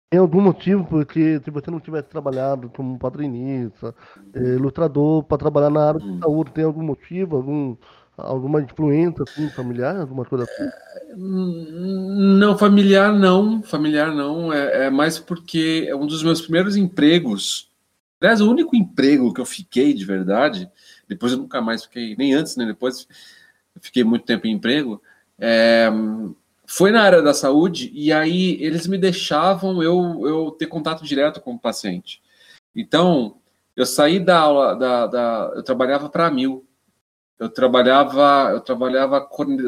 Tem algum motivo porque se você não tivesse trabalhado como padrinista, é, ilustrador, para trabalhar na área de hum. saúde, tem algum motivo, algum, alguma influência assim, familiar, alguma coisa assim? Não, familiar não, familiar não, é, é, mais porque é um dos meus primeiros empregos, aliás, o único emprego que eu fiquei de verdade, depois eu nunca mais fiquei, nem antes, nem depois, fiquei muito tempo em emprego, é, foi na área da saúde, e aí eles me deixavam eu, eu ter contato direto com o paciente. Então, eu saí da aula, da, da eu trabalhava para a Mil, eu trabalhava eu trabalhava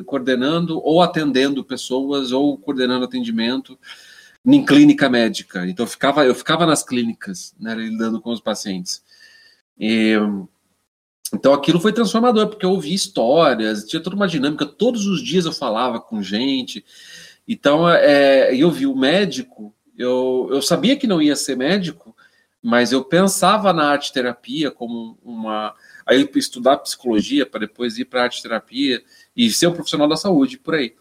coordenando ou atendendo pessoas ou coordenando atendimento em clínica médica. Então eu ficava eu ficava nas clínicas né, lidando com os pacientes. E, então aquilo foi transformador porque eu ouvi histórias tinha toda uma dinâmica. Todos os dias eu falava com gente. Então é, eu vi o médico eu, eu sabia que não ia ser médico mas eu pensava na arte terapia como uma aí estudar psicologia para depois ir para arte terapia e ser um profissional da saúde por aí.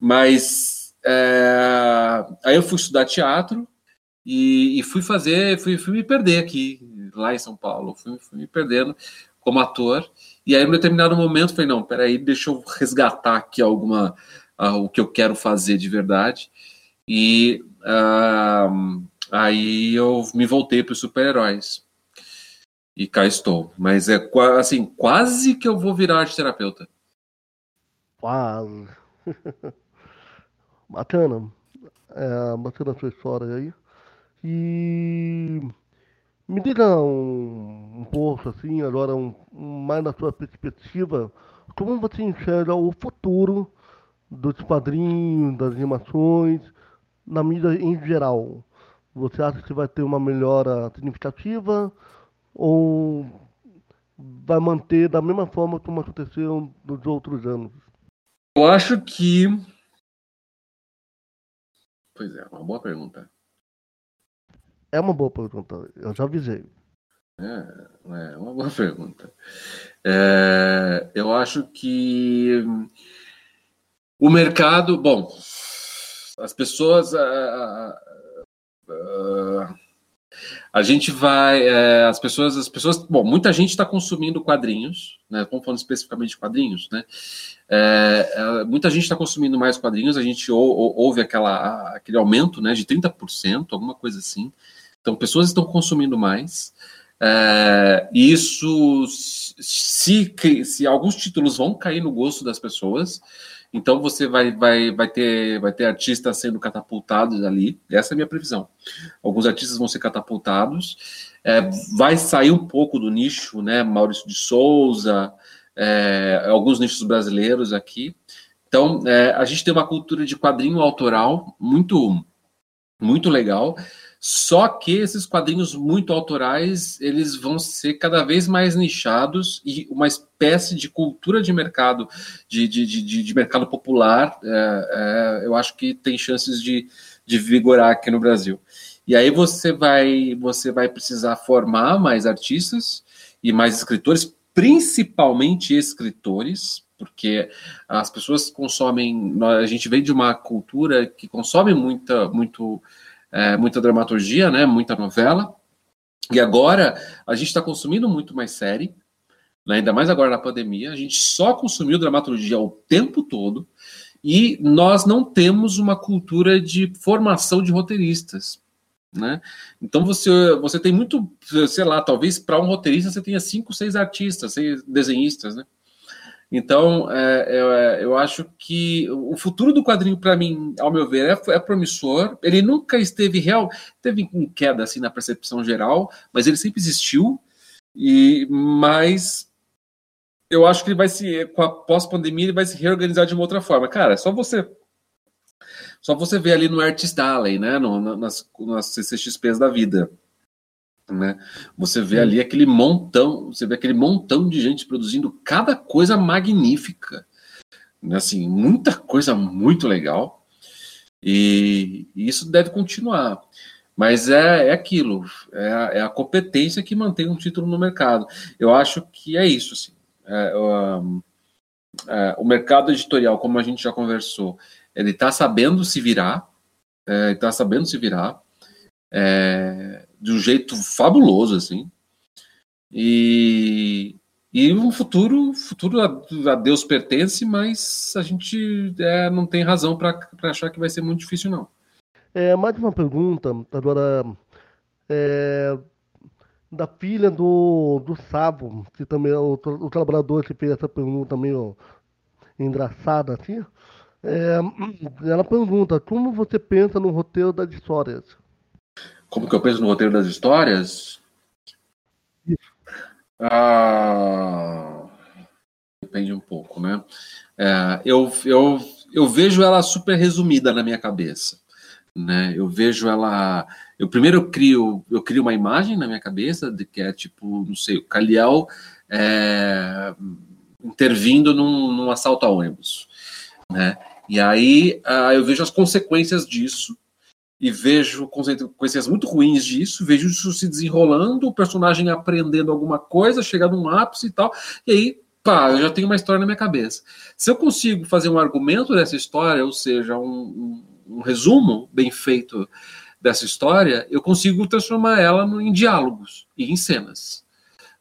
Mas é, aí eu fui estudar teatro e, e, fui fazer, fui, fui me perder aqui lá em São Paulo, fui, fui me perdendo como ator. E aí, em um determinado momento, falei: não, peraí, deixa eu resgatar aqui alguma uh, o que eu quero fazer de verdade. E uh, aí eu me voltei para os super-heróis. E cá estou. Mas é assim, quase que eu vou virar arte terapeuta. Quase. bacana. É, bacana a sua história aí. E me diga um, um pouco, assim, agora um, mais na sua perspectiva, como você enxerga o futuro dos quadrinhos, das animações, na mídia em geral? Você acha que vai ter uma melhora significativa? Ou vai manter da mesma forma como aconteceu nos outros anos? Eu acho que. Pois é, uma boa pergunta. É uma boa pergunta, eu já avisei. É, é uma boa pergunta. É, eu acho que o mercado, bom, as pessoas. A, a, a, A gente vai, é, as pessoas, as pessoas, bom, muita gente está consumindo quadrinhos, né? Estamos falando especificamente de quadrinhos, né? É, é, muita gente está consumindo mais quadrinhos, a gente ou, ou, houve aquela, aquele aumento, né, de 30%, alguma coisa assim. Então, pessoas estão consumindo mais. É, isso, se, se alguns títulos vão cair no gosto das pessoas, então você vai, vai, vai, ter, vai ter artistas sendo catapultados ali. Essa é a minha previsão. Alguns artistas vão ser catapultados. É, vai sair um pouco do nicho, né? Maurício de Souza, é, alguns nichos brasileiros aqui. Então, é, a gente tem uma cultura de quadrinho autoral muito, muito legal. Só que esses quadrinhos muito autorais, eles vão ser cada vez mais nichados e uma espécie de cultura de mercado, de, de, de, de mercado popular, é, é, eu acho que tem chances de, de vigorar aqui no Brasil. E aí você vai, você vai precisar formar mais artistas e mais escritores, principalmente escritores, porque as pessoas consomem, a gente vem de uma cultura que consome muita, muito é, muita dramaturgia, né, muita novela. E agora a gente está consumindo muito mais série, né, ainda mais agora na pandemia. A gente só consumiu dramaturgia o tempo todo e nós não temos uma cultura de formação de roteiristas. Né? Então você, você tem muito, sei lá, talvez para um roteirista você tenha cinco, seis artistas, seis desenhistas, né? Então, é, é, eu acho que o futuro do quadrinho, para mim, ao meu ver, é, é, promissor. Ele nunca esteve real, teve em queda assim na percepção geral, mas ele sempre existiu. E mas eu acho que ele vai se, com a pós-pandemia, ele vai se reorganizar de uma outra forma. Cara, só você só você vê ali no Artist Alley, né, no, nas, nas CCXPs da vida né? Você vê ali aquele montão, você vê aquele montão de gente produzindo cada coisa magnífica, né? assim, muita coisa muito legal. E, e isso deve continuar. Mas é, é aquilo, é a, é a, competência que mantém um título no mercado. Eu acho que é isso. Assim. É, é, o mercado editorial, como a gente já conversou, ele está sabendo se virar, está sabendo se virar. É, de um jeito fabuloso, assim. E, e um futuro, futuro a, a Deus pertence, mas a gente é, não tem razão para achar que vai ser muito difícil, não. É, mais uma pergunta, agora, é, da filha do, do Sabo, que também é o, o trabalhador que fez essa pergunta meio engraçada, assim. É, ela pergunta, como você pensa no roteiro das histórias? Como que eu penso no roteiro das histórias? Ah, depende um pouco, né? É, eu, eu, eu vejo ela super resumida na minha cabeça, né? Eu vejo ela, eu primeiro eu crio, eu crio uma imagem na minha cabeça de que é tipo, não sei, o Caliel é, intervindo num, num assalto a ônibus, né? E aí ah, eu vejo as consequências disso e vejo consequências muito ruins disso, vejo isso se desenrolando, o personagem aprendendo alguma coisa, chegando num ápice e tal, e aí, pá, eu já tenho uma história na minha cabeça. Se eu consigo fazer um argumento dessa história, ou seja, um, um, um resumo bem feito dessa história, eu consigo transformar ela em diálogos e em cenas.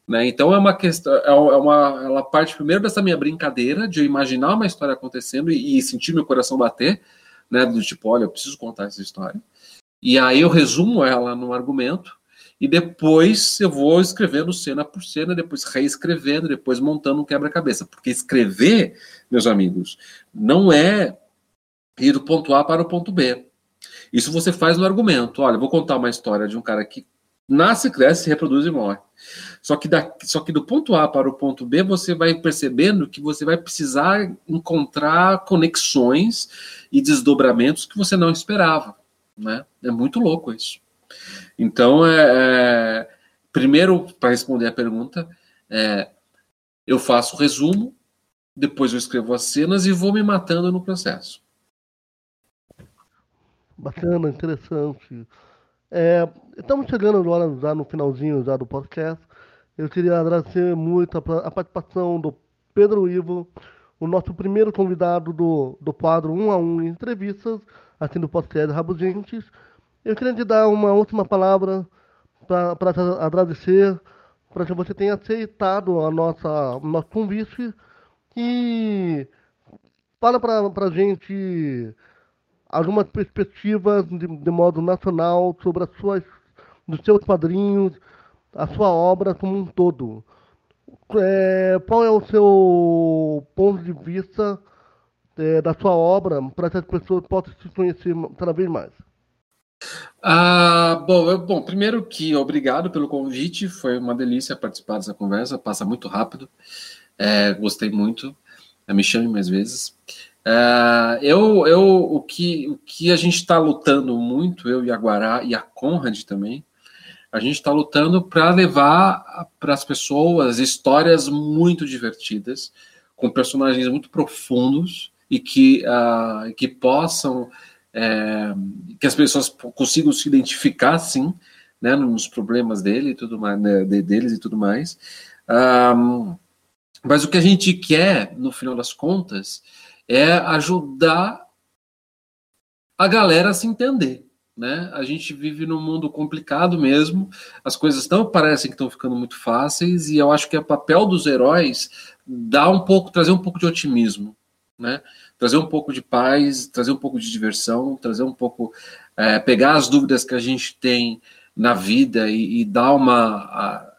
Né? Então é uma questão, é, é uma, ela parte primeiro dessa minha brincadeira de eu imaginar uma história acontecendo e, e sentir meu coração bater, né? Do tipo, olha, eu preciso contar essa história. E aí eu resumo ela num argumento e depois eu vou escrevendo cena por cena, depois reescrevendo, depois montando um quebra-cabeça. Porque escrever, meus amigos, não é ir do ponto A para o ponto B. Isso você faz no argumento. Olha, vou contar uma história de um cara que nasce, cresce, reproduz e morre. Só que, da, só que do ponto A para o ponto B, você vai percebendo que você vai precisar encontrar conexões e desdobramentos que você não esperava. Né? É muito louco isso. Então, é, é primeiro, para responder a pergunta, é, eu faço o resumo, depois eu escrevo as cenas e vou me matando no processo. Bacana, interessante. É, estamos chegando agora já no finalzinho já do podcast. Eu queria agradecer muito a, a participação do Pedro Ivo, o nosso primeiro convidado do, do quadro 1 a 1 Entrevistas, aqui no podcast Rabugentes. Eu queria te dar uma última palavra para agradecer para que você tenha aceitado a nossa nosso convite e fala para a gente algumas perspectivas de, de, modo nacional sobre as suas, dos seus quadrinhos, a sua obra como um todo. É, qual é o seu ponto de vista é, da sua obra para que as pessoas possam se conhecer cada vez mais? Ah, bom, eu, bom, primeiro que obrigado pelo convite, foi uma delícia participar dessa conversa, passa muito rápido, é, gostei muito, me chame mais vezes. É, eu, eu, o que, o que a gente está lutando muito, eu e a Guará e a Conrad também, a gente está lutando para levar para as pessoas histórias muito divertidas, com personagens muito profundos e que, uh, que possam é, que as pessoas consigam se identificar, sim, né, nos problemas dele e tudo mais, né, deles e tudo mais. Um, mas o que a gente quer, no final das contas, é ajudar a galera a se entender. Né? A gente vive num mundo complicado mesmo, as coisas não parecem que estão ficando muito fáceis, e eu acho que é papel dos heróis dar um pouco, trazer um pouco de otimismo, né? trazer um pouco de paz, trazer um pouco de diversão, trazer um pouco, é, pegar as dúvidas que a gente tem na vida e, e dar uma. A,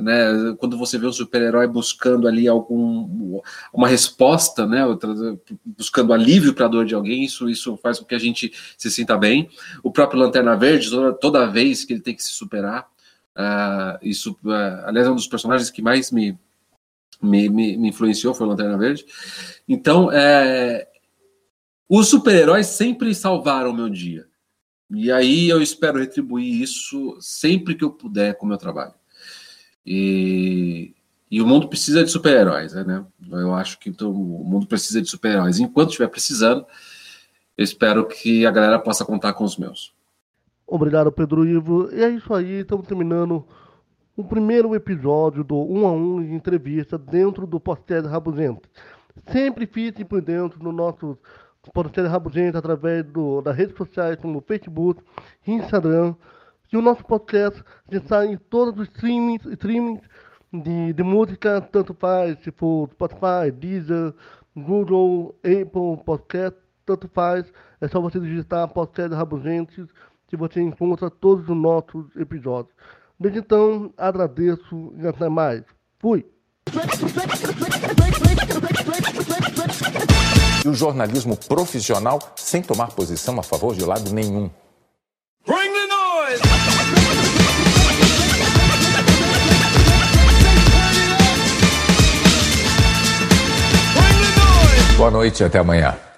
né, quando você vê um super-herói buscando ali algum, uma resposta, né, buscando alívio para a dor de alguém, isso, isso faz com que a gente se sinta bem. O próprio Lanterna Verde, toda, toda vez que ele tem que se superar, uh, isso, uh, aliás, é um dos personagens que mais me, me, me, me influenciou, foi Lanterna Verde. Então, é, os super-heróis sempre salvaram o meu dia. E aí eu espero retribuir isso sempre que eu puder com o meu trabalho. E, e o mundo precisa de super-heróis, né? Eu acho que então, o mundo precisa de super-heróis. Enquanto estiver precisando, eu espero que a galera possa contar com os meus. Obrigado, Pedro Ivo. E é isso aí, estamos terminando o primeiro episódio do 1 a 1 de entrevista dentro do podcast Rabugento. Sempre fique por dentro no nosso podcast Rabugento através do, das redes sociais como Facebook, Instagram. E o nosso podcast está em todos os streamings, streamings de, de música, tanto faz se for Spotify, Deezer, Google, Apple Podcast, tanto faz. É só você digitar podcast Rabugentes que você encontra todos os nossos episódios. Desde então, agradeço e até mais. Fui! E o jornalismo profissional sem tomar posição a favor de lado nenhum. Bring the noise! Boa noite e até amanhã.